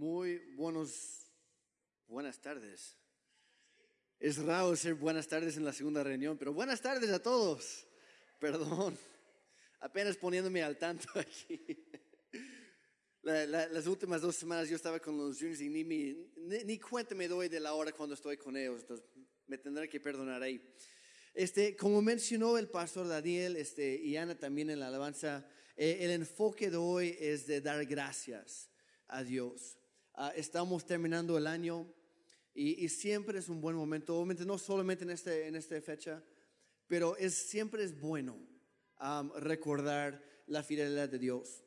Muy buenos, buenas tardes. Es raro ser buenas tardes en la segunda reunión, pero buenas tardes a todos. Perdón, apenas poniéndome al tanto aquí. las últimas dos semanas yo estaba con los juniors y ni, ni, cuenta me doy de la hora cuando estoy con ellos, entonces me tendré que perdonar ahí. Este, como mencionó el pastor Daniel este, y Ana también en la alabanza, eh, el enfoque de hoy es de dar gracias a Dios. Ah, estamos terminando el año y, siempre es un buen momento, no solamente en, este, en esta fecha, pero es, siempre es bueno recordar la fidelidad de Dios.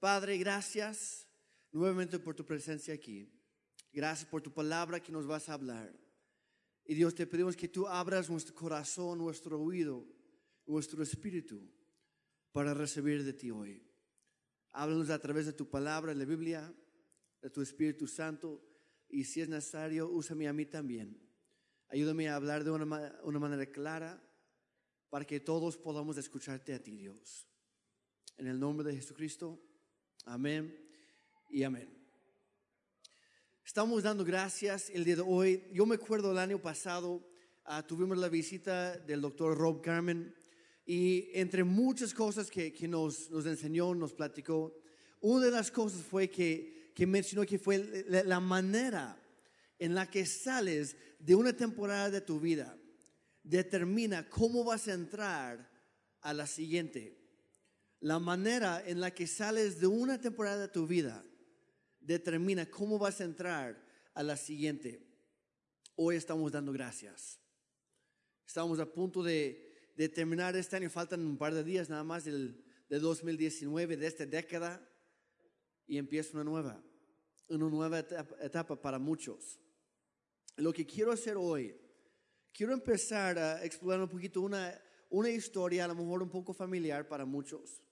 Padre, gracias nuevamente por tu presencia aquí. Gracias por tu palabra que nos vas a hablar. Y Dios, te pedimos que tú abras nuestro corazón, nuestro oído, nuestro espíritu para recibir de ti hoy. Háblanos a través de tu palabra, de la Biblia, de tu Espíritu Santo. Y si es necesario, úsame a mí también. Ayúdame a hablar de una, manera clara para que todos podamos escucharte a ti, Dios. En el nombre de Jesucristo, amén y amén. Estamos dando gracias el día de hoy. Yo me acuerdo el año pasado, ah, tuvimos la visita del doctor Rob Carmen y entre muchas cosas que, que nos, nos, enseñó, nos platicó, una de las cosas fue que, que mencionó que fue la, la, manera en la que sales de una temporada de tu vida, determina cómo vas a entrar a la siguiente. La manera en la que sales de una temporada de tu vida determina cómo vas a entrar a la siguiente. Hoy estamos dando gracias. Estamos a punto de de terminar este año, faltan un par de días nada más del, de 2019, de esta década, y empieza una nueva, una nueva etapa, para muchos. Lo que quiero hacer hoy, quiero empezar a explorar un poquito una, una historia, a lo mejor un poco familiar para muchos.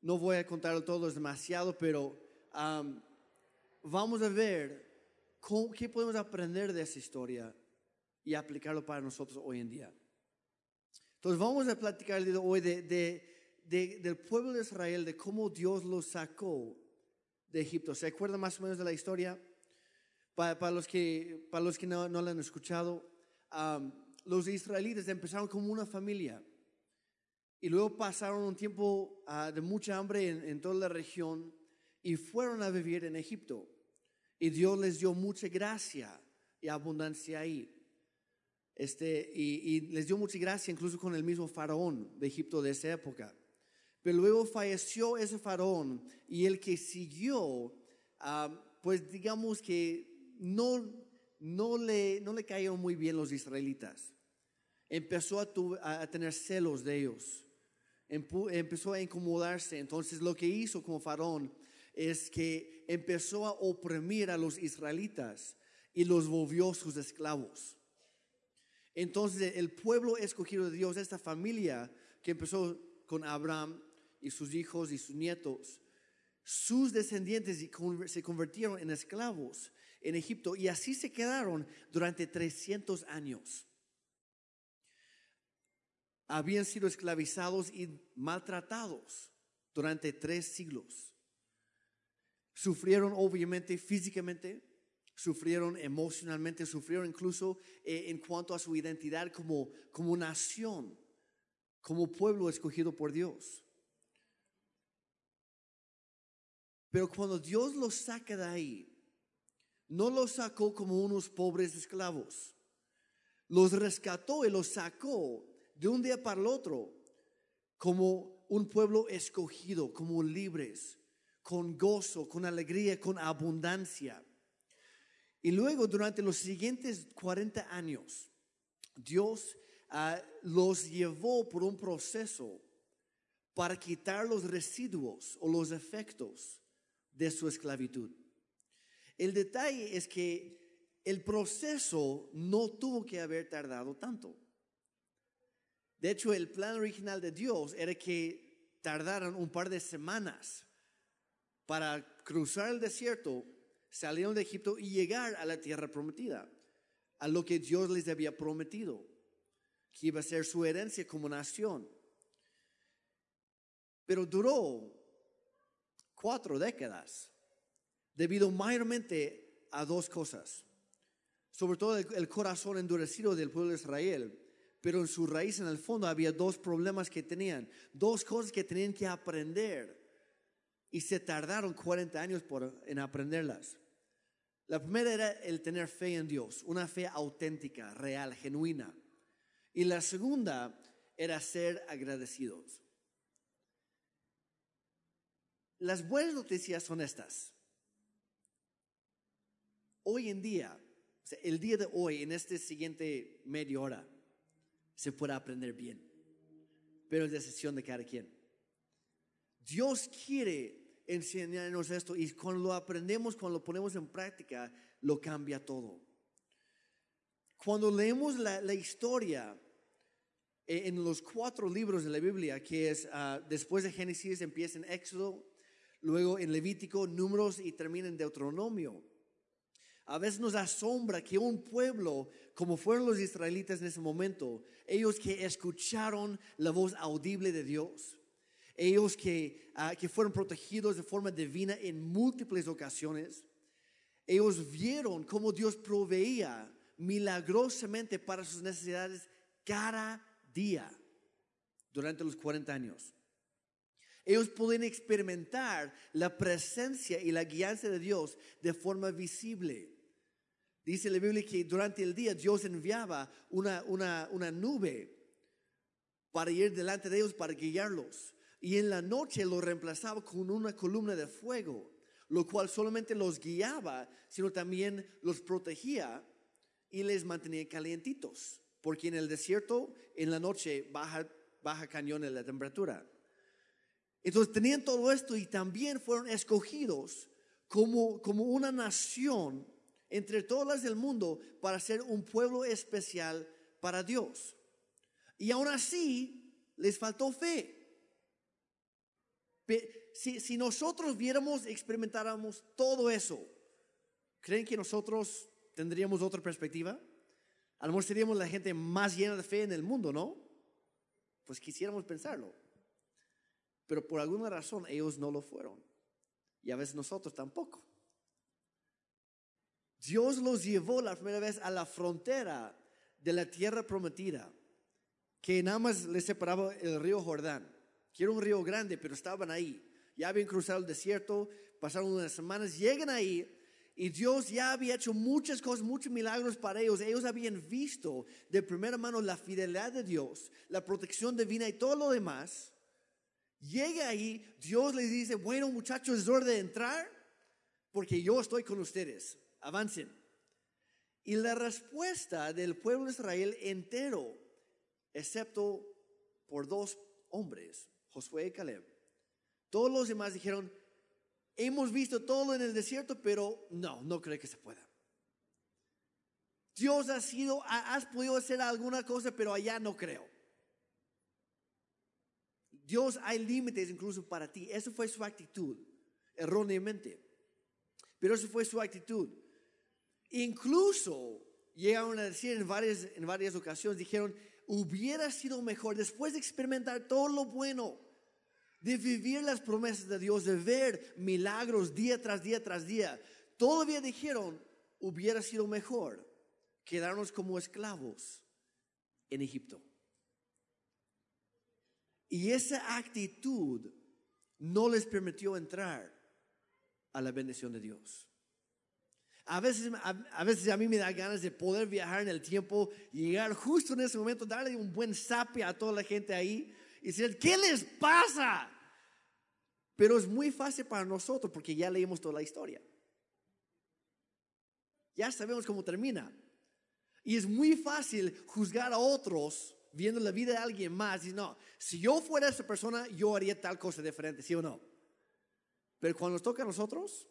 No voy a contar todo, es demasiado, pero vamos a ver qué podemos aprender de esa historia y aplicarlo para nosotros hoy en día. Entonces vamos a platicar hoy de, del pueblo de Israel, de cómo Dios los sacó de Egipto. ¿Se acuerdan más o menos de la historia? Para, los que, para los que no, no la han escuchado, los israelitas empezaron como una familia y luego pasaron un tiempo ah, de mucha hambre en, en toda la región y fueron a vivir en Egipto. Y Dios les dio mucha gracia y abundancia ahí. Este, y, les dio mucha gracia incluso con el mismo faraón de Egipto de esa época. Pero luego falleció ese faraón y el que siguió, ah, pues digamos que no, no, le, no le cayeron muy bien los israelitas. Empezó a, tener celos de ellos, empezó a incomodarse. Entonces lo que hizo como faraón es que empezó a oprimir a los israelitas y los volvió sus esclavos. Entonces el pueblo escogido de Dios, esta familia que empezó con Abraham y sus hijos y sus nietos, sus descendientes se convirtieron en esclavos en Egipto y así se quedaron durante 300 años. Habían sido esclavizados y maltratados durante tres siglos. Sufrieron obviamente físicamente, sufrieron emocionalmente, sufrieron incluso eh, en cuanto a su identidad como, como nación, como pueblo escogido por Dios. Pero cuando Dios los saca de ahí, no los sacó como unos pobres esclavos. Los rescató y los sacó de un día para el otro como un pueblo escogido, como libres, con gozo, con alegría, con abundancia. Y luego durante los siguientes 40 años, Dios ah, los llevó por un proceso para quitar los residuos o los efectos de su esclavitud. El detalle es que el proceso no tuvo que haber tardado tanto. De hecho, el plan original de Dios era que tardaran un par de semanas para cruzar el desierto salieron de Egipto y llegar a la tierra prometida, a lo que Dios les había prometido, que iba a ser su herencia como nación. Pero duró cuatro décadas debido mayormente a dos cosas. Sobre todo el, corazón endurecido del pueblo de Israel, pero en su raíz, en el fondo, había dos problemas que tenían, dos cosas que tenían que aprender y se tardaron 40 años en aprenderlas. La primera era el tener fe en Dios, una fe auténtica, real, genuina. Y la segunda era ser agradecidos. Las buenas noticias son estas. Hoy en día, el día de hoy, en este siguiente media hora, se puede aprender bien, pero es decisión de cada quien. Dios quiere enseñarnos esto y cuando lo aprendemos, cuando lo ponemos en práctica, lo cambia todo. Cuando leemos la, historia eh, en los cuatro libros de la Biblia, que es ah, después de Génesis, empieza en Éxodo, luego en Levítico, Números y termina en Deuteronomio. A veces nos asombra que un pueblo, como fueron los israelitas en ese momento, ellos que escucharon la voz audible de Dios, ellos que, ah, que fueron protegidos de forma divina en múltiples ocasiones. Ellos vieron cómo Dios proveía milagrosamente para sus necesidades cada día durante los 40 años. Ellos pueden experimentar la presencia y la guianza de Dios de forma visible. Dice la Biblia que durante el día Dios enviaba una, una, una nube para ir delante de ellos, para guiarlos y en la noche lo reemplazaba con una columna de fuego, lo cual solamente los guiaba, sino también los protegía y les mantenía calientitos, porque en el desierto en la noche baja, baja cañón en la temperatura. Entonces tenían todo esto y también fueron escogidos como, como una nación entre todas las del mundo para ser un pueblo especial para Dios. Y aún así les faltó fe. Si, nosotros viéramos, experimentáramos todo eso, ¿creen que nosotros tendríamos otra perspectiva? A lo mejor seríamos la gente más llena de fe en el mundo, ¿no? Pues quisiéramos pensarlo. Pero por alguna razón ellos no lo fueron. Y a veces nosotros tampoco. Dios los llevó la primera vez a la frontera de la tierra prometida, que nada más les separaba el río Jordán que era un río grande, pero estaban ahí. Ya habían cruzado el desierto, pasaron unas semanas, llegan ahí y Dios ya había hecho muchas cosas, muchos milagros para ellos. Ellos habían visto de primera mano la fidelidad de Dios, la protección divina y todo lo demás. Llega ahí, Dios les dice, bueno muchachos, es hora de entrar porque yo estoy con ustedes, avancen. Y la respuesta del pueblo de Israel entero, excepto por dos hombres, Josué y Caleb. Todos los demás dijeron, hemos visto todo en el desierto, pero no, no creo que se pueda. Dios ha sido, has podido hacer alguna cosa, pero allá no creo. Dios hay límites incluso para ti. Eso fue su actitud, erróneamente. Pero eso fue su actitud. Incluso llegaron a decir en varias, en varias ocasiones, dijeron, hubiera sido mejor después de experimentar todo lo bueno, de vivir las promesas de Dios, de ver milagros día tras día tras día. Todavía dijeron, hubiera sido mejor quedarnos como esclavos en Egipto. Y esa actitud no les permitió entrar a la bendición de Dios. A veces, a, veces a mí me da ganas de poder viajar en el tiempo, llegar justo en ese momento, darle un buen sape a toda la gente ahí y decir, ¿qué les pasa? Pero es muy fácil para nosotros porque ya leímos toda la historia. Ya sabemos cómo termina. Y es muy fácil juzgar a otros viendo la vida de alguien más y no, si yo fuera esa persona, yo haría tal cosa diferente, ¿sí o no? Pero cuando nos toca a nosotros,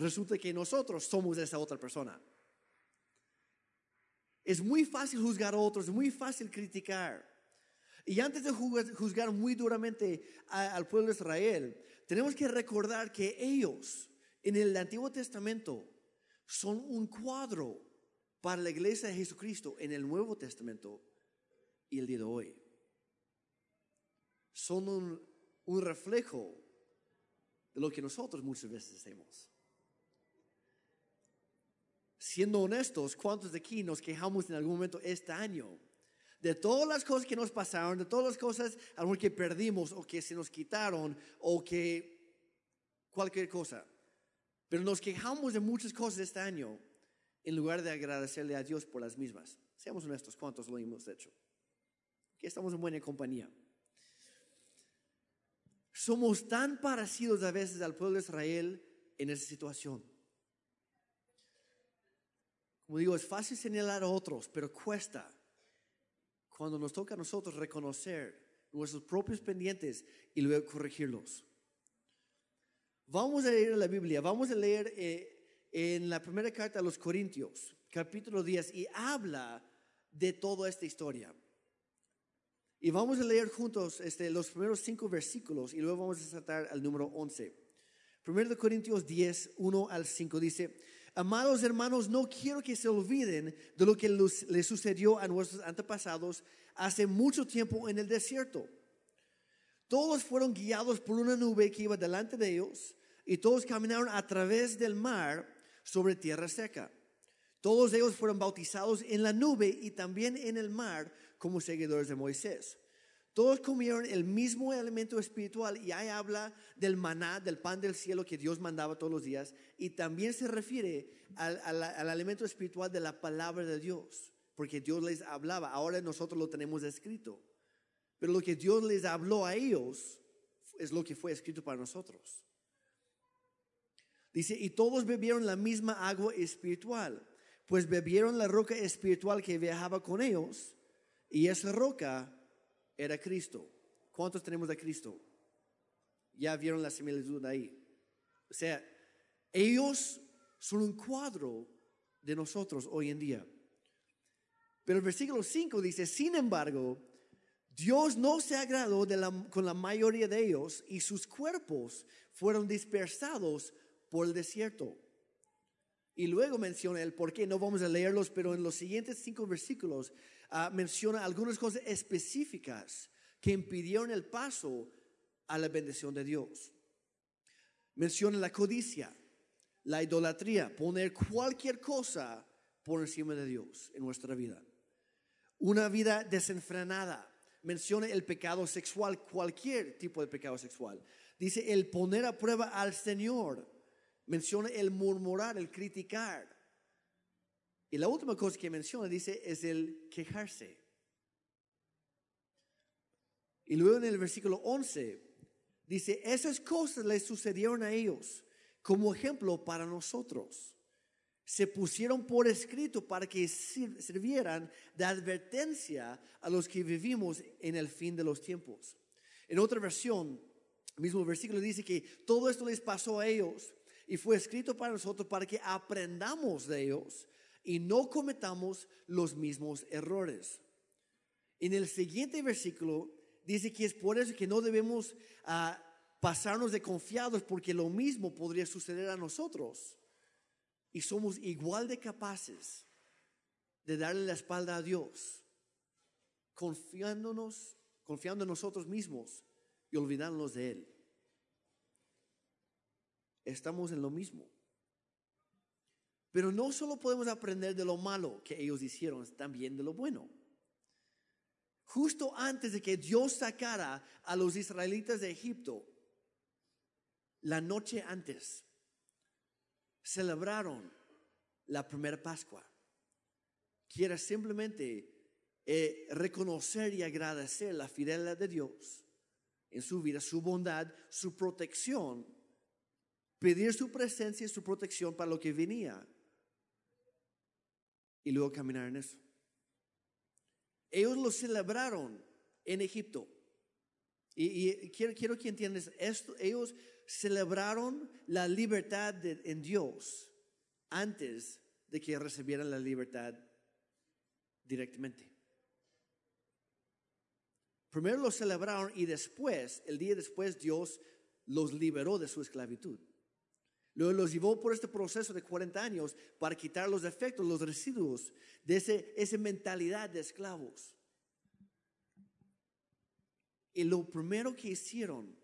resulta que nosotros somos esa otra persona. Es muy fácil juzgar a otros, es muy fácil criticar. Y antes de juzgar muy duramente al pueblo de Israel, tenemos que recordar que ellos en el Antiguo Testamento son un cuadro para la iglesia de Jesucristo en el Nuevo Testamento y el día de hoy. Son un, un reflejo de lo que nosotros muchas veces hacemos. Siendo honestos, ¿cuántos de aquí nos quejamos en algún momento este año? De todas las cosas que nos pasaron, de todas las cosas algo que perdimos o que se nos quitaron o que cualquier cosa. Pero nos quejamos de muchas cosas este año en lugar de agradecerle a Dios por las mismas. Seamos honestos, ¿cuántos lo hemos hecho? Que estamos en buena compañía. Somos tan parecidos a veces al pueblo de Israel en esa situación. Como digo, es fácil señalar a otros, pero cuesta cuando nos toca a nosotros reconocer nuestros propios pendientes y luego corregirlos. Vamos a leer la Biblia, vamos a leer eh, en la primera carta a los Corintios, capítulo 10, y habla de toda esta historia. Y vamos a leer juntos este, los primeros cinco versículos y luego vamos a saltar al número 11. Primero de Corintios 10, 1 al 5 dice, Amados hermanos, no quiero que se olviden de lo que les sucedió a nuestros antepasados hace mucho tiempo en el desierto. Todos fueron guiados por una nube que iba delante de ellos y todos caminaron a través del mar sobre tierra seca. Todos ellos fueron bautizados en la nube y también en el mar como seguidores de Moisés. Todos comieron el mismo elemento espiritual y ahí habla del maná, del pan del cielo que Dios mandaba todos los días y también se refiere al, al, elemento espiritual de la palabra de Dios, porque Dios les hablaba, ahora nosotros lo tenemos escrito, pero lo que Dios les habló a ellos es lo que fue escrito para nosotros. Dice, y todos bebieron la misma agua espiritual, pues bebieron la roca espiritual que viajaba con ellos y esa roca era Cristo. ¿Cuántos tenemos de Cristo? Ya vieron la similitud ahí. O sea, ellos son un cuadro de nosotros hoy en día. Pero el versículo 5 dice, sin embargo, Dios no se agradó con la mayoría de ellos y sus cuerpos fueron dispersados por el desierto. Y luego menciona el por qué, no vamos a leerlos, pero en los siguientes cinco versículos Ah, menciona algunas cosas específicas que impidieron el paso a la bendición de Dios. Menciona la codicia, la idolatría, poner cualquier cosa por encima de Dios en nuestra vida. Una vida desenfrenada. Menciona el pecado sexual, cualquier tipo de pecado sexual. Dice el poner a prueba al Señor. Menciona el murmurar, el criticar y la última cosa que menciona, dice, es el quejarse. Y luego en el versículo 11, dice, esas cosas les sucedieron a ellos como ejemplo para nosotros. Se pusieron por escrito para que sirvieran de advertencia a los que vivimos en el fin de los tiempos. En otra versión, mismo versículo dice que todo esto les pasó a ellos y fue escrito para nosotros para que aprendamos de ellos y no cometamos los mismos errores. En el siguiente versículo dice que es por eso que no debemos ah, pasarnos de confiados porque lo mismo podría suceder a nosotros. Y somos igual de capaces de darle la espalda a Dios, confiándonos, confiando en nosotros mismos y olvidándonos de Él. Estamos en lo mismo. Pero no solo podemos aprender de lo malo que ellos hicieron, también de lo bueno. Justo antes de que Dios sacara a los israelitas de Egipto, la noche antes, celebraron la primera Pascua, que era simplemente eh, reconocer y agradecer la fidelidad de Dios en su vida, su bondad, su protección, pedir su presencia y su protección para lo que venía y luego caminar en eso. Ellos lo celebraron en Egipto. Y, quiero, quiero, que entiendas esto. Ellos celebraron la libertad en Dios antes de que recibieran la libertad directamente. Primero lo celebraron y después, el día después, Dios los liberó de su esclavitud. Luego los llevó por este proceso de 40 años para quitar los efectos, los residuos de ese, esa mentalidad de esclavos. Y lo primero que hicieron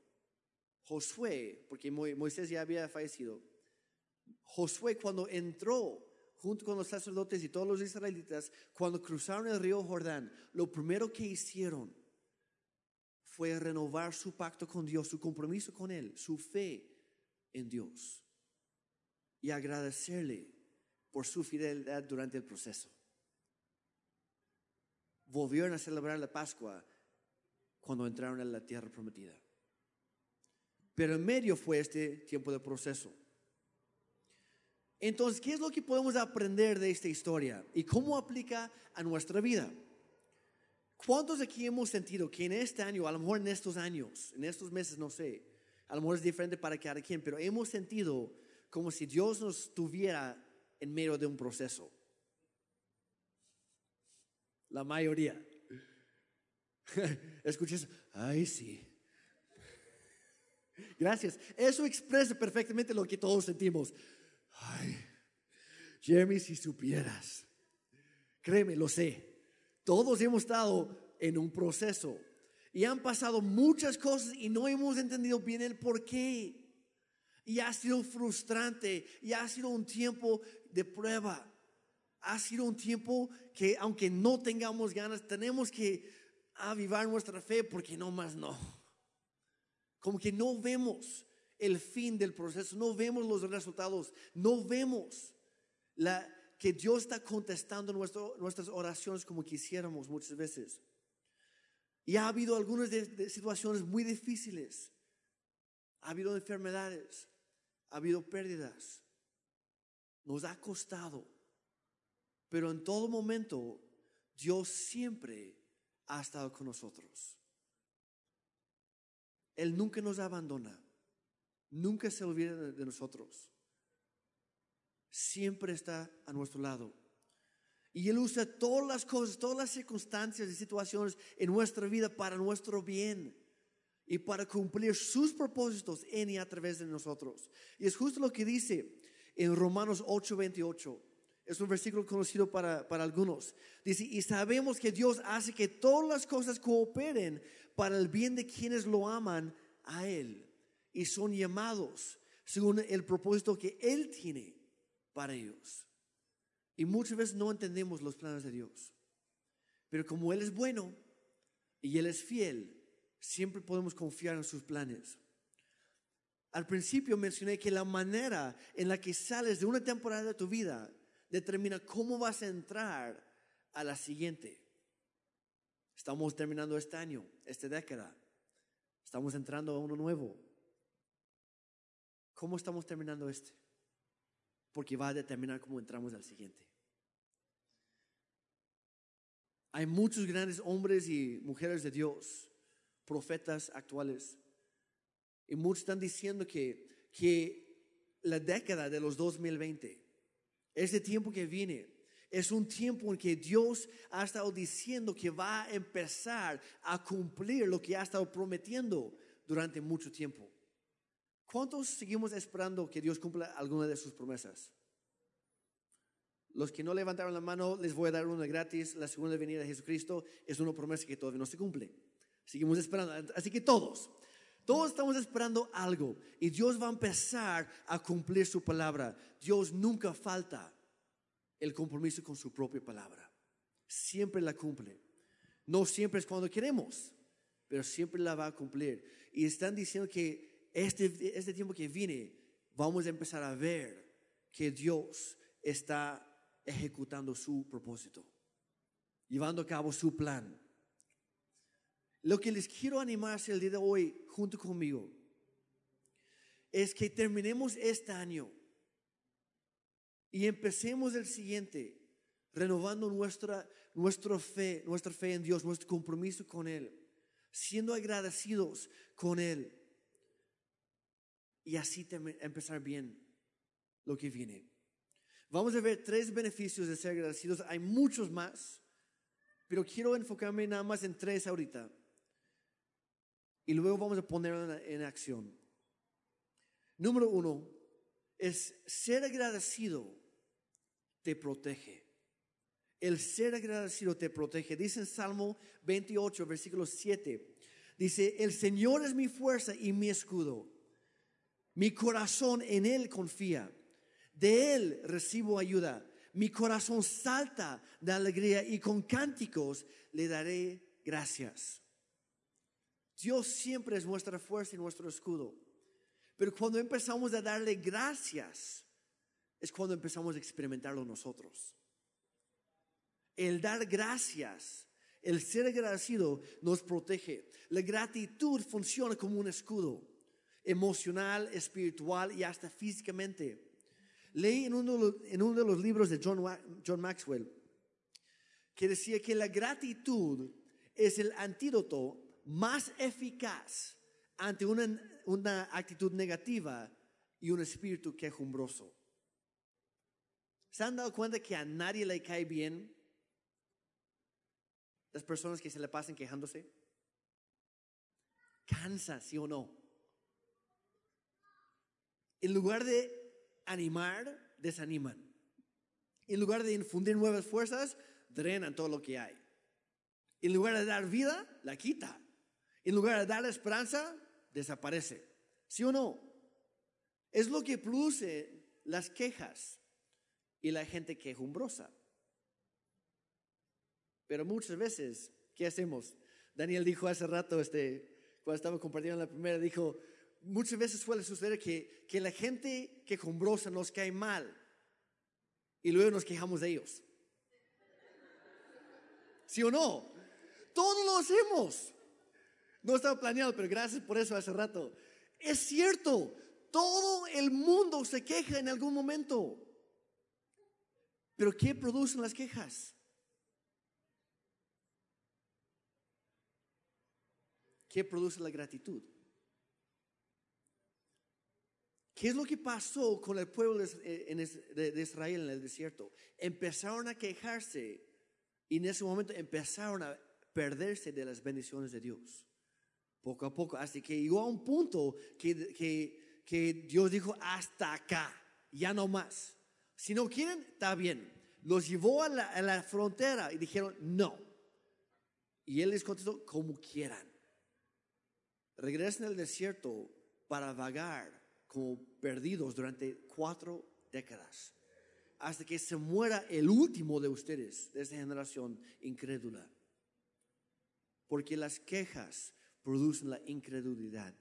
Josué, porque Moisés ya había fallecido, Josué cuando entró junto con los sacerdotes y todos los israelitas, cuando cruzaron el río Jordán, lo primero que hicieron fue renovar su pacto con Dios, su compromiso con Él, su fe en Dios y agradecerle por su fidelidad durante el proceso. Volvieron a celebrar la Pascua cuando entraron en la tierra prometida. Pero en medio fue este tiempo de proceso. Entonces, ¿qué es lo que podemos aprender de esta historia y cómo aplica a nuestra vida? ¿Cuántos aquí hemos sentido que en este año, a lo mejor en estos años, en estos meses, no sé, a lo mejor es diferente para cada quien, pero hemos sentido como si Dios nos tuviera en medio de un proceso? La mayoría. Escuches, ay sí. Gracias. Eso expresa perfectamente lo que todos sentimos. Ay, Jeremy, si supieras, créeme, lo sé. Todos hemos estado en un proceso y han pasado muchas cosas y no hemos entendido bien el por qué. Y ha sido frustrante y ha sido un tiempo de prueba. Ha sido un tiempo que aunque no tengamos ganas, tenemos que avivar nuestra fe porque no más no. Como que no vemos el fin del proceso, no vemos los resultados, no vemos la, que Dios está contestando nuestras oraciones como quisiéramos muchas veces. Y ha habido algunas situaciones muy difíciles. Ha habido enfermedades, ha habido pérdidas. Nos ha costado. Pero en todo momento, Dios siempre ha estado con nosotros. Él nunca nos abandona. Nunca se olvida de nosotros. Siempre está a nuestro lado. Y Él usa todas las cosas, todas las circunstancias y situaciones en nuestra vida para nuestro bien y para cumplir sus propósitos en y a través de nosotros. Y es justo lo que dice en Romanos 8:28. Es un versículo conocido para, para algunos. Dice, y sabemos que Dios hace que todas las cosas cooperen para el bien de quienes lo aman a Él y son llamados según el propósito que Él tiene para ellos. Y muchas veces no entendemos los planes de Dios. Pero como Él es bueno y Él es fiel, siempre podemos confiar en sus planes. Al principio mencioné que la manera en la que sales de una temporada de tu vida determina cómo vas a entrar a la siguiente. Estamos terminando este año, esta década. Estamos entrando a uno nuevo. ¿Cómo estamos terminando este? Porque va a determinar cómo entramos al siguiente. Hay muchos grandes hombres y mujeres de Dios, profetas actuales, y muchos están diciendo que, que la década de los 2020, ese tiempo que viene, es un tiempo en que Dios ha estado diciendo que va a empezar a cumplir lo que ha estado prometiendo durante mucho tiempo. ¿Cuántos seguimos esperando que Dios cumpla alguna de sus promesas? Los que no levantaron la mano, les voy a dar una gratis. La segunda venida de Jesucristo es una promesa que todavía no se cumple. Seguimos esperando. Así que todos, todos estamos esperando algo. Y Dios va a empezar a cumplir su palabra. Dios nunca falta el compromiso con su propia palabra. Siempre la cumple. No siempre es cuando queremos, pero siempre la va a cumplir. Y están diciendo que este, este tiempo que viene, vamos a empezar a ver que Dios está ejecutando su propósito, llevando a cabo su plan. Lo que les quiero animar el día de hoy junto conmigo es que terminemos este año y empecemos el siguiente renovando nuestra, nuestra fe, nuestra fe en Dios, nuestro compromiso con Él, siendo agradecidos con Él y así empezar bien lo que viene. Vamos a ver tres beneficios de ser agradecidos. Hay muchos más, pero quiero enfocarme nada más en tres ahorita. Y luego vamos a ponerlo en acción. Número uno es ser agradecido te protege. El ser agradecido te protege. Dice en Salmo 28, versículo 7. Dice, el Señor es mi fuerza y mi escudo Mi corazón en Él confía. De Él recibo ayuda. Mi corazón salta de alegría y con cánticos le daré gracias. Dios siempre es nuestra fuerza y nuestro escudo. Pero cuando empezamos a darle gracias, es cuando empezamos a experimentarlo nosotros. El dar gracias, el ser agradecido nos protege. La gratitud funciona como un escudo emocional, espiritual y hasta físicamente. Leí en uno, de los libros de John, John Maxwell que decía que la gratitud es el antídoto más eficaz ante una, actitud negativa y un espíritu quejumbroso. ¿Se han dado cuenta que a nadie le cae bien las personas que se le pasan quejándose? Cansa, sí o no. En lugar de animar, desaniman. En lugar de infundir nuevas fuerzas, drenan todo lo que hay. En lugar de dar vida, la quita. En lugar de dar esperanza, desaparece. ¿Sí o no? Es lo que produce las quejas y la gente quejumbrosa. Pero muchas veces, ¿qué hacemos? Daniel dijo hace rato, este, cuando estaba compartiendo la primera, dijo, muchas veces suele suceder que, que la gente quejumbrosa nos cae mal y luego nos quejamos de ellos. ¿Sí o no? Todos lo hacemos. No estaba planeado, pero gracias por eso hace rato. Es cierto, todo el mundo se queja en algún momento. Pero ¿qué producen las quejas? ¿Qué produce la gratitud? ¿Qué es lo que pasó con el pueblo de Israel en el desierto? Empezaron a quejarse y en ese momento empezaron a perderse de las bendiciones de Dios. Poco a poco, hasta que llegó a un punto que, que, Dios dijo, hasta acá, ya no más. Si no quieren, está bien. Los llevó a la, a la frontera y dijeron, no. Y Él les contestó, como quieran. Regresen al desierto para vagar como perdidos durante cuatro décadas, hasta que se muera el último de ustedes, de esta generación incrédula. Porque las quejas producen la incredulidad.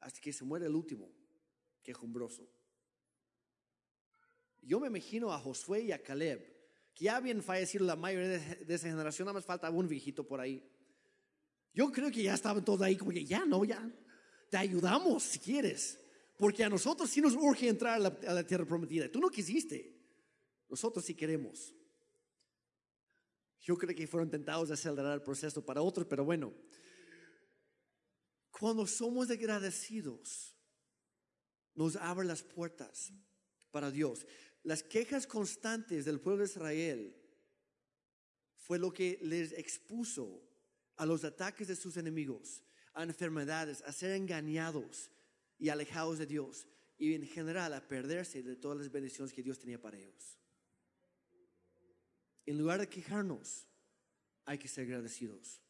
Hasta que se muera el último, quejumbroso. Yo me imagino a Josué y a Caleb, que ya habían fallecido la mayoría de, esa generación, nada más falta un viejito por ahí. Yo creo que ya estaban todos ahí, como que ya no, ya, te ayudamos si quieres, porque a nosotros sí nos urge entrar a la, tierra prometida. Tú no quisiste, nosotros sí queremos. Yo creo que fueron tentados de acelerar el proceso para otros, pero bueno, cuando somos agradecidos, nos abre las puertas para Dios. Las quejas constantes del pueblo de Israel fue lo que les expuso a los ataques de sus enemigos a enfermedades, a ser engañados y alejados de Dios y en general a perderse de todas las bendiciones que Dios tenía para ellos. En lugar de quejarnos, hay que ser agradecidos.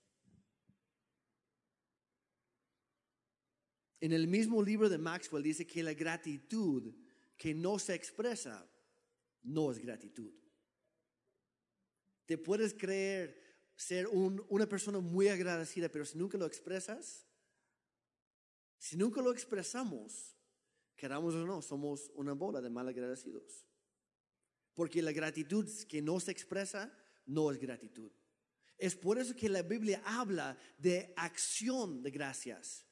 En el mismo libro de Maxwell dice que la gratitud que no se expresa no es gratitud. Te puedes creer ser una persona muy agradecida, pero si nunca lo expresas, si nunca lo expresamos, queramos o no, somos una bola de mal agradecidos. Porque la gratitud que no se expresa no es gratitud. Es por eso que la Biblia habla de acción de gracias.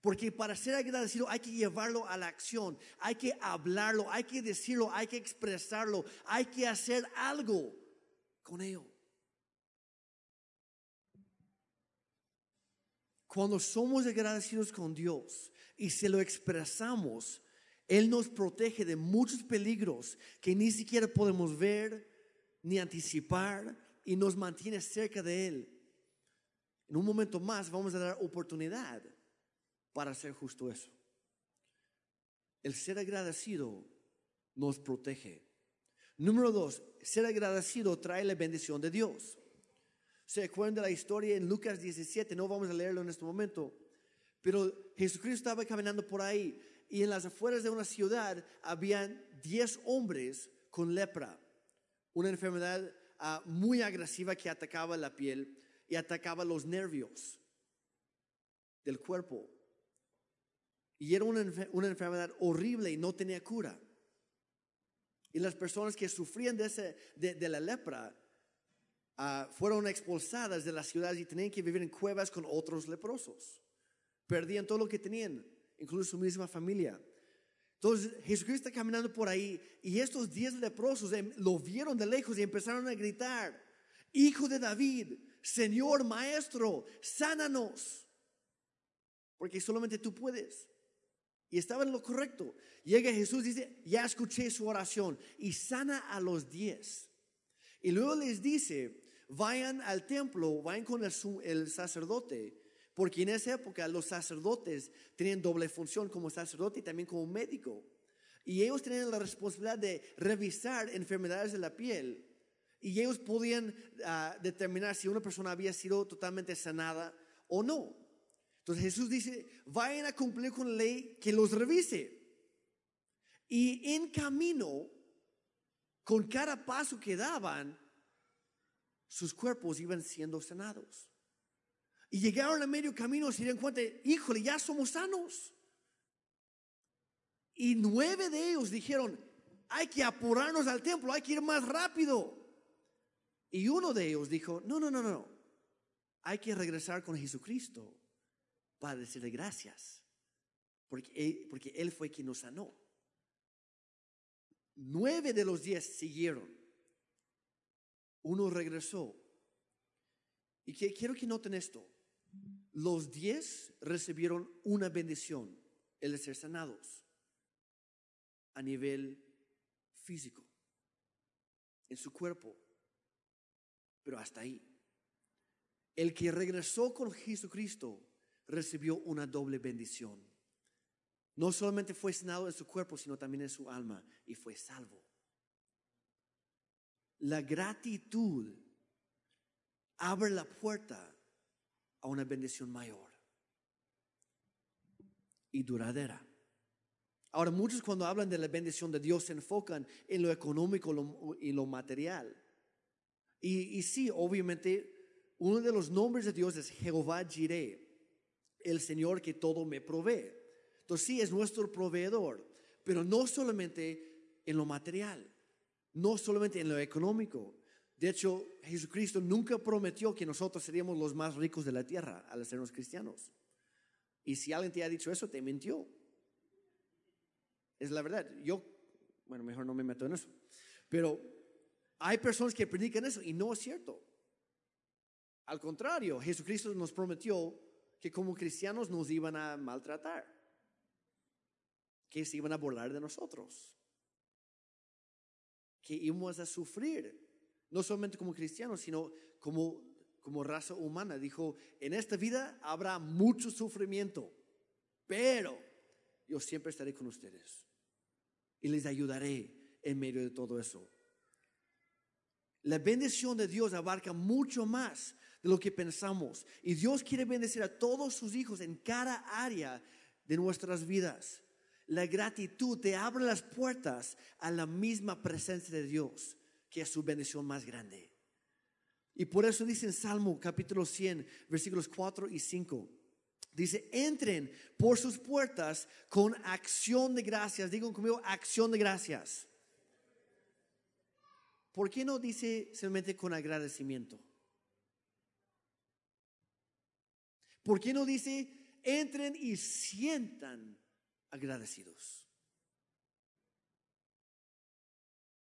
Porque para ser agradecido hay que llevarlo a la acción, hay que hablarlo, hay que decirlo, hay que expresarlo, hay que hacer algo con ello. Cuando somos agradecidos con Dios y se lo expresamos, Él nos protege de muchos peligros que ni siquiera podemos ver ni anticipar y nos mantiene cerca de Él. En un momento más vamos a dar oportunidad para hacer justo eso. El ser agradecido nos protege. Número dos, ser agradecido trae la bendición de Dios. ¿Se acuerdan de la historia en Lucas 17? No vamos a leerlo en este momento. Pero Jesucristo estaba caminando por ahí y en las afueras de una ciudad habían 10 hombres con lepra, una enfermedad ah, muy agresiva que atacaba la piel y atacaba los nervios del cuerpo. Y era una, enfermedad horrible y no tenía cura. Y las personas que sufrían de, ese, de, la lepra ah, fueron expulsadas de las ciudades y tenían que vivir en cuevas con otros leprosos. Perdían todo lo que tenían, incluso su misma familia. Entonces Jesucristo está caminando por ahí y estos diez leprosos em, lo vieron de lejos y empezaron a gritar, Hijo de David, Señor Maestro, sánanos. Porque solamente tú puedes. Y estaba en lo correcto. Llega Jesús dice, ya escuché su oración y sana a los diez. Y luego les dice, vayan al templo, vayan con el, sacerdote, porque en esa época los sacerdotes tenían doble función como sacerdote y también como médico. Y ellos tenían la responsabilidad de revisar enfermedades de la piel. Y ellos podían ah, determinar si una persona había sido totalmente sanada o no. Entonces Jesús dice, vayan a cumplir con la ley que los revise. Y en camino, con cada paso que daban, sus cuerpos iban siendo sanados. Y llegaron a medio camino y se dieron cuenta, híjole, ya somos sanos. Y nueve de ellos dijeron, hay que apurarnos al templo, hay que ir más rápido. Y uno de ellos dijo, no, no, no, no, hay que regresar con Jesucristo para decirle gracias, porque él, porque él fue quien nos sanó. Nueve de los diez siguieron. Uno regresó. Y quiero que noten esto. Los diez recibieron una bendición, el de ser sanados, a nivel físico, en su cuerpo. Pero hasta ahí. El que regresó con Jesucristo recibió una doble bendición. No solamente fue sanado en su cuerpo, sino también en su alma y fue salvo. La gratitud abre la puerta a una bendición mayor y duradera. Ahora, muchos cuando hablan de la bendición de Dios se enfocan en lo económico y lo material. Y, y sí, obviamente, uno de los nombres de Dios es Jehová Jireh el Señor que todo me provee. Entonces sí, es nuestro proveedor, pero no solamente en lo material, no solamente en lo económico. De hecho, Jesucristo nunca prometió que nosotros seríamos los más ricos de la tierra al sernos cristianos. Y si alguien te ha dicho eso, te mintió. Es la verdad. Yo, bueno, mejor no me meto en eso. Pero hay personas que predican eso y no es cierto. Al contrario, Jesucristo nos prometió que como cristianos nos iban a maltratar, que se iban a burlar de nosotros, que íbamos a sufrir, no solamente como cristianos, sino como, como raza humana. Dijo, en esta vida habrá mucho sufrimiento, pero yo siempre estaré con ustedes y les ayudaré en medio de todo eso. La bendición de Dios abarca mucho más de lo que pensamos. Y Dios quiere bendecir a todos sus hijos en cada área de nuestras vidas. La gratitud te abre las puertas a la misma presencia de Dios, que es su bendición más grande. Y por eso dice en Salmo capítulo 100, versículos 4 y 5. Dice, entren por sus puertas con acción de gracias. Digan conmigo, acción de gracias. ¿Por qué no dice simplemente con agradecimiento? ¿Por qué no dice, entren y sientan agradecidos?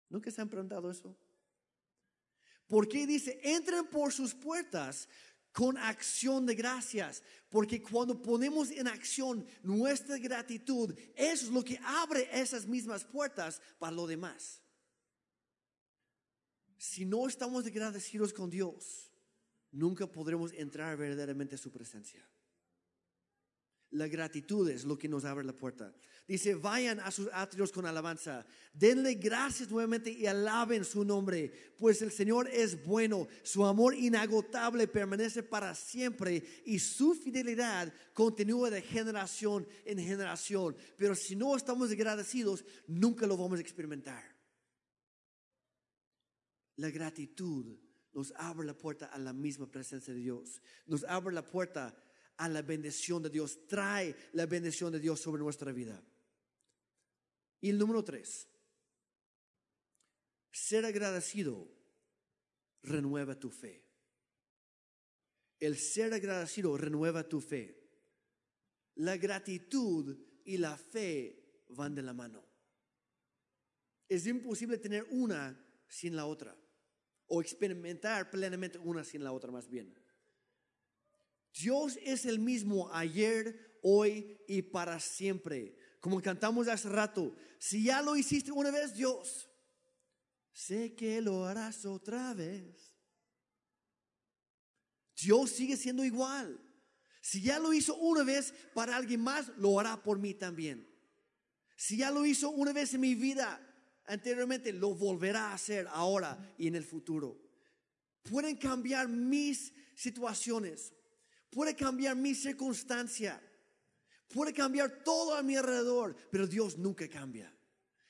¿Nunca se han preguntado eso? ¿Por qué dice, entren por sus puertas con acción de gracias? Porque cuando ponemos en acción nuestra gratitud, eso es lo que abre esas mismas puertas para lo demás. Si no estamos agradecidos con Dios, nunca podremos entrar verdaderamente a su presencia. La gratitud es lo que nos abre la puerta. Dice, vayan a sus atrios con alabanza, denle gracias nuevamente y alaben su nombre, pues el Señor es bueno, su amor inagotable permanece para siempre y su fidelidad continúa de generación en generación. Pero si no estamos agradecidos, nunca lo vamos a experimentar. La gratitud nos abre la puerta a la misma presencia de Dios, nos abre la puerta a la bendición de Dios, trae la bendición de Dios sobre nuestra vida. Y el número tres, ser agradecido renueva tu fe. El ser agradecido renueva tu fe. La gratitud y la fe van de la mano. Es imposible tener una sin la otra o experimentar plenamente una sin la otra más bien. Dios es el mismo ayer, hoy y para siempre. Como cantamos hace rato, si ya lo hiciste una vez, Dios, sé que lo harás otra vez. Dios sigue siendo igual. Si ya lo hizo una vez para alguien más, lo hará por mí también. Si ya lo hizo una vez en mi vida anteriormente, lo volverá a hacer ahora y en el futuro. Pueden cambiar mis situaciones, puede cambiar mi circunstancia, puede cambiar todo a mi alrededor, pero Dios nunca cambia.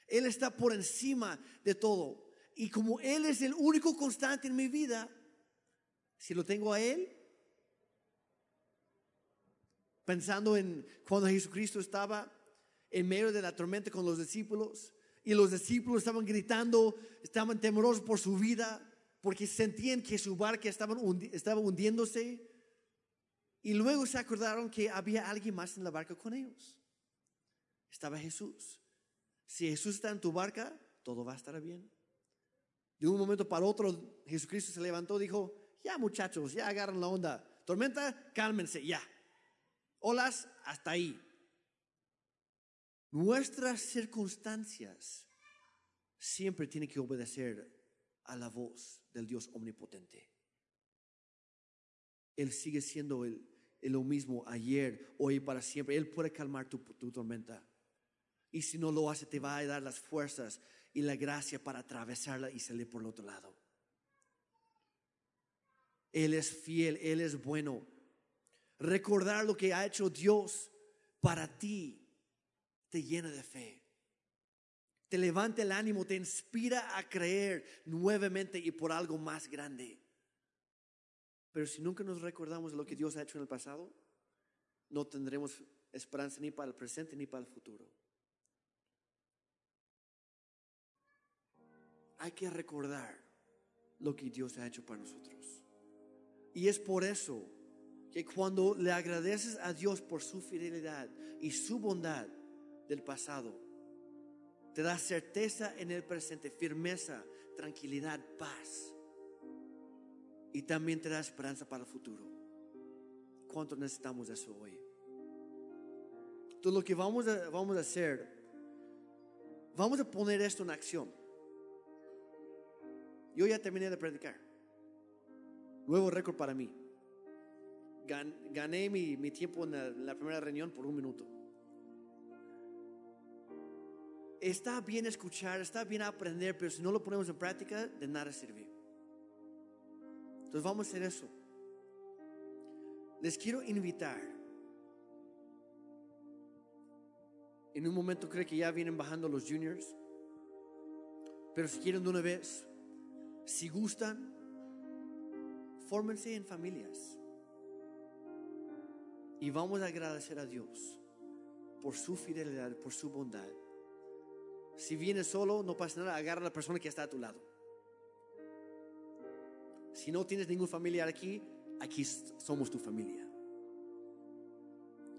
Él está por encima de todo. Y como Él es el único constante en mi vida, si lo tengo a Él, pensando en cuando Jesucristo estaba en medio de la tormenta con los discípulos y los discípulos estaban gritando, estaban temerosos por su vida porque sentían que su barca estaba, estaba hundiéndose. Y luego se acordaron que había alguien más en la barca con ellos. Estaba Jesús. Si Jesús está en tu barca, todo va a estar bien. De un momento para otro, Jesucristo se levantó y dijo, ya muchachos, ya agarran la onda. Tormenta, cálmense, ya. Olas, hasta ahí. Nuestras circunstancias siempre tienen que obedecer a la voz del Dios omnipotente. Él sigue siendo el, lo mismo ayer, hoy y para siempre. Él puede calmar tu, tu tormenta. Y si no lo hace, te va a dar las fuerzas y la gracia para atravesarla y salir por el otro lado. Él es fiel, Él es bueno. Recordar lo que ha hecho Dios para ti te llena de fe. Te levanta el ánimo, te inspira a creer nuevamente y por algo más grande. Pero si nunca nos recordamos de lo que Dios ha hecho en el pasado, no tendremos esperanza ni para el presente ni para el futuro. Hay que recordar lo que Dios ha hecho para nosotros. Y es por eso que cuando le agradeces a Dios por su fidelidad y su bondad del pasado, te da certeza en el presente, firmeza, tranquilidad, paz y también te da esperanza para el futuro. ¿Cuánto necesitamos eso hoy? Entonces lo que vamos a, vamos a hacer, vamos a poner esto en acción. Yo ya terminé de predicar. Nuevo récord para mí. gané mi, mi tiempo en la primera reunión por un minuto. Está bien escuchar, está bien aprender, pero si no lo ponemos en práctica, de nada sirve. Entonces vamos a hacer eso. Les quiero invitar. En un momento creo que ya vienen bajando los juniors. Pero si quieren de una vez, si gustan, fórmense en familias. Y vamos a agradecer a Dios por su fidelidad, por su bondad. Si vienes solo, no pasa nada, agarra a la persona que está a tu lado. Si no tienes ningún familiar aquí, aquí somos tu familia.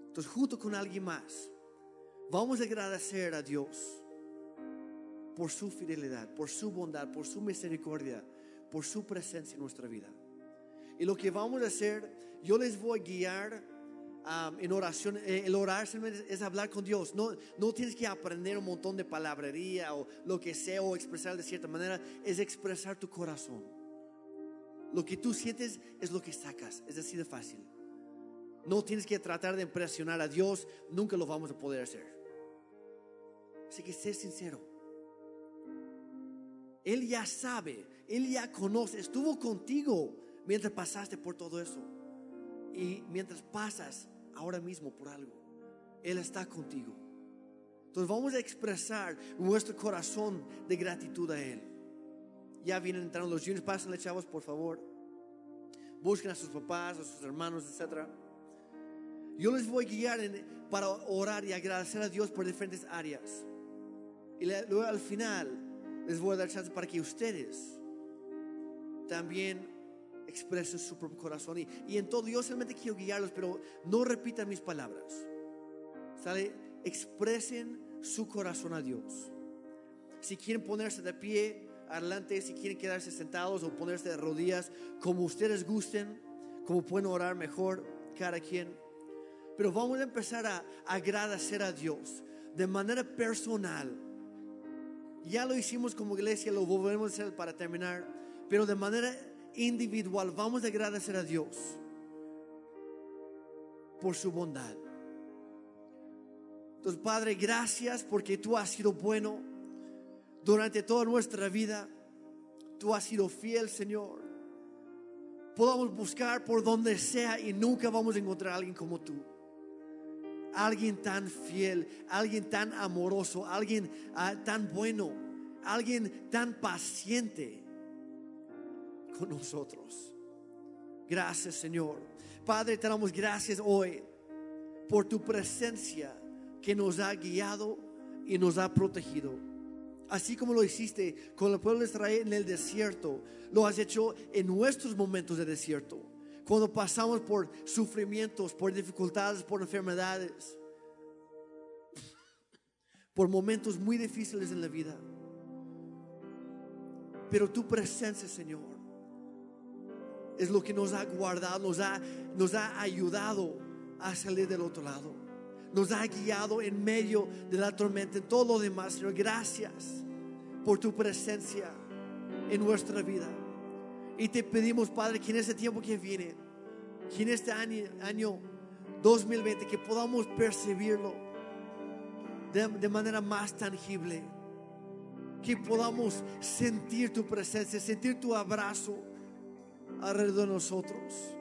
Entonces, junto con alguien más, vamos a agradecer a Dios por su fidelidad, por su bondad, por su misericordia, por su presencia en nuestra vida. Y lo que vamos a hacer, yo les voy a guiar en oración. Eh, el orar es hablar con Dios. No, no tienes que aprender un montón de palabrería o lo que sea o expresar de cierta manera. Es expresar tu corazón. Lo que tú sientes es lo que sacas, es así de fácil. No tienes que tratar de impresionar a Dios, nunca lo vamos a poder hacer. Así que sé sincero. Él ya sabe, Él ya conoce, estuvo contigo mientras pasaste por todo eso. Y mientras pasas ahora mismo por algo, Él está contigo. Entonces vamos a expresar nuestro corazón de gratitud a Él. Ya vienen entrando los juniors, pásenle chavos, por favor. Busquen a sus papás, a sus hermanos, etc. Yo les voy a guiar para orar y agradecer a Dios por diferentes áreas. Y luego al final les voy a dar chance para que ustedes también expresen su propio corazón. Y, y en todo, yo solamente quiero guiarlos, pero no repitan mis palabras. ¿Sale? Expresen su corazón a Dios. Si quieren ponerse de pie, adelante, si quieren quedarse sentados o ponerse de rodillas, como ustedes gusten, como pueden orar mejor, cada quien. Pero vamos a empezar a agradecer a Dios de manera personal. Ya lo hicimos como iglesia, lo volveremos a hacer para terminar, pero de manera individual vamos a agradecer a Dios por su bondad. Entonces, Padre, gracias porque tú has sido bueno durante toda nuestra vida. Tú has sido fiel, Señor. Podamos buscar por donde sea y nunca vamos a encontrar a alguien como tú. Alguien tan fiel, alguien tan amoroso, alguien ah, tan bueno, alguien tan paciente con nosotros. Gracias, Señor. Padre, te damos gracias hoy por tu presencia que nos ha guiado y nos ha protegido. Así como lo hiciste con el pueblo de Israel en el desierto, lo has hecho en nuestros momentos de desierto. Cuando pasamos por sufrimientos, por dificultades, por enfermedades, por momentos muy difíciles en la vida. Pero tu presencia, Señor, es lo que nos ha guardado, nos ha, nos ha ayudado a salir del otro lado nos ha guiado en medio de la tormenta, en todo lo demás, Señor. Gracias por tu presencia en nuestra vida. Y te pedimos, Padre, que en este tiempo que viene, que en este año, año 2020, que podamos percibirlo de manera más tangible. Que podamos sentir tu presencia, sentir tu abrazo alrededor de nosotros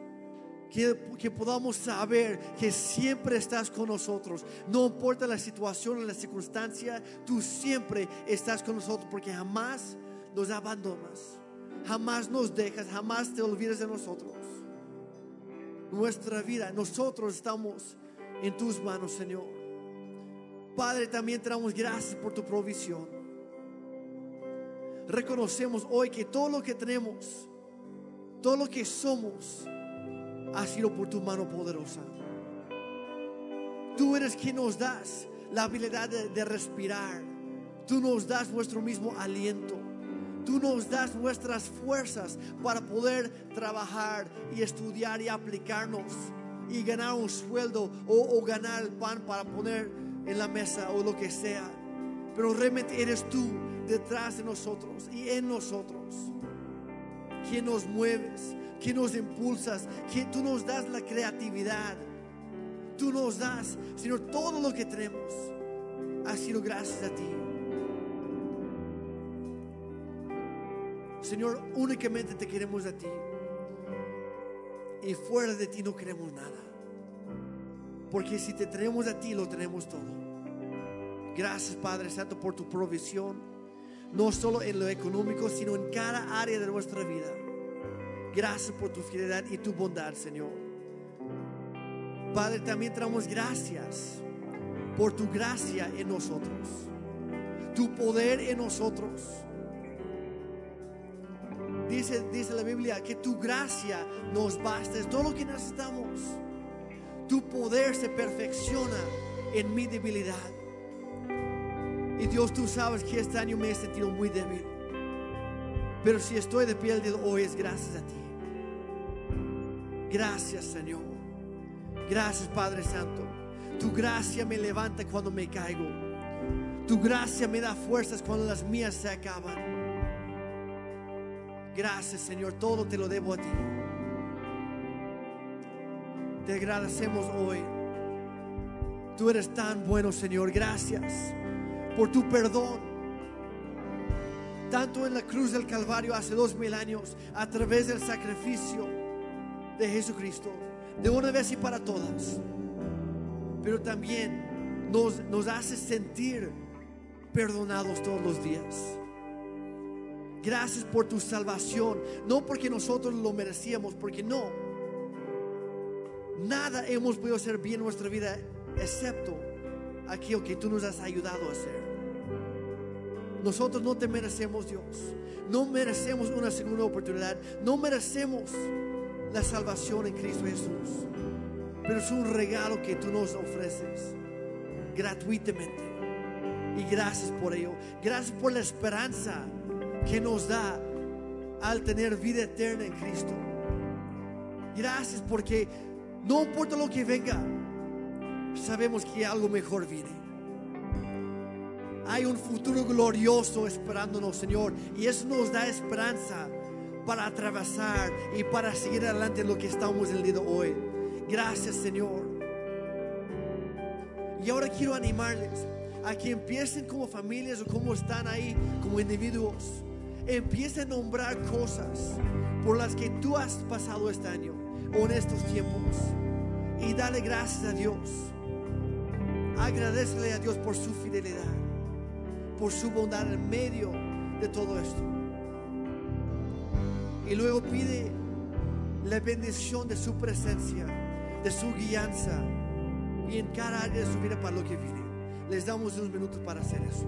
que, podamos saber que siempre estás con nosotros. No importa la situación o la circunstancia, tú siempre estás con nosotros porque jamás nos abandonas, jamás nos dejas, jamás te olvides de nosotros. Nuestra vida, nosotros estamos en tus manos, Señor. Padre, también te damos gracias por tu provisión. Reconocemos hoy que todo lo que tenemos, todo lo que somos, ha sido por tu mano poderosa. Tú eres quien nos das la habilidad de, respirar. Tú nos das nuestro mismo aliento. Tú nos das nuestras fuerzas para poder trabajar y estudiar y aplicarnos y ganar un sueldo o, o, ganar el pan para poner en la mesa o lo que sea. Pero realmente eres tú detrás de nosotros y en nosotros quien nos mueves, que nos impulsas, que tú nos das la creatividad. Tú nos das, Señor, todo lo que tenemos ha sido gracias a ti. Señor, únicamente te queremos a ti. Y fuera de ti no queremos nada. Porque si te tenemos a ti, lo tenemos todo. Gracias, Padre Santo, por tu provisión. No solo en lo económico, sino en cada área de nuestra vida. Gracias por tu fidelidad y tu bondad, Señor. Padre, también traemos gracias por tu gracia en nosotros, tu poder en nosotros. Dice, dice la Biblia que tu gracia nos basta, es todo lo que necesitamos. Tu poder se perfecciona en mi debilidad. Y Dios, tú sabes que este año me he sentido muy débil. Pero si estoy de pie el hoy es gracias a ti. Gracias Señor. Gracias Padre Santo. Tu gracia me levanta cuando me caigo. Tu gracia me da fuerzas cuando las mías se acaban. Gracias Señor. Todo te lo debo a ti. Te agradecemos hoy. Tú eres tan bueno, Señor. Gracias por tu perdón. Tanto en la cruz del Calvario hace dos mil años, a través del sacrificio de Jesucristo, de una vez y para todas. Pero también nos, hace sentir perdonados todos los días. Gracias por tu salvación. No porque nosotros lo merecíamos, porque no. Nada hemos podido hacer bien en nuestra vida excepto aquello que tú nos has ayudado a hacer. Nosotros no te merecemos, Dios. No merecemos una segunda oportunidad. No merecemos la salvación en Cristo Jesús. Pero es un regalo que tú nos ofreces gratuitamente. Y gracias por ello. Gracias por la esperanza que nos da al tener vida eterna en Cristo. Gracias porque no importa lo que venga, sabemos que algo mejor viene. Hay un futuro glorioso esperándonos, Señor, y eso nos da esperanza para atravesar y para seguir adelante en lo que estamos el día de hoy. Gracias, Señor. Y ahora quiero animarles a que empiecen como familias o como están ahí como individuos. Empiecen a nombrar cosas por las que tú has pasado este año o en estos tiempos. Y dale gracias a Dios. Agradecele a Dios por su fidelidad, por su bondad en medio de todo esto. Y luego pide la bendición de su presencia, de su guianza y en cada área de su vida para lo que viene. Les damos unos minutos para hacer eso.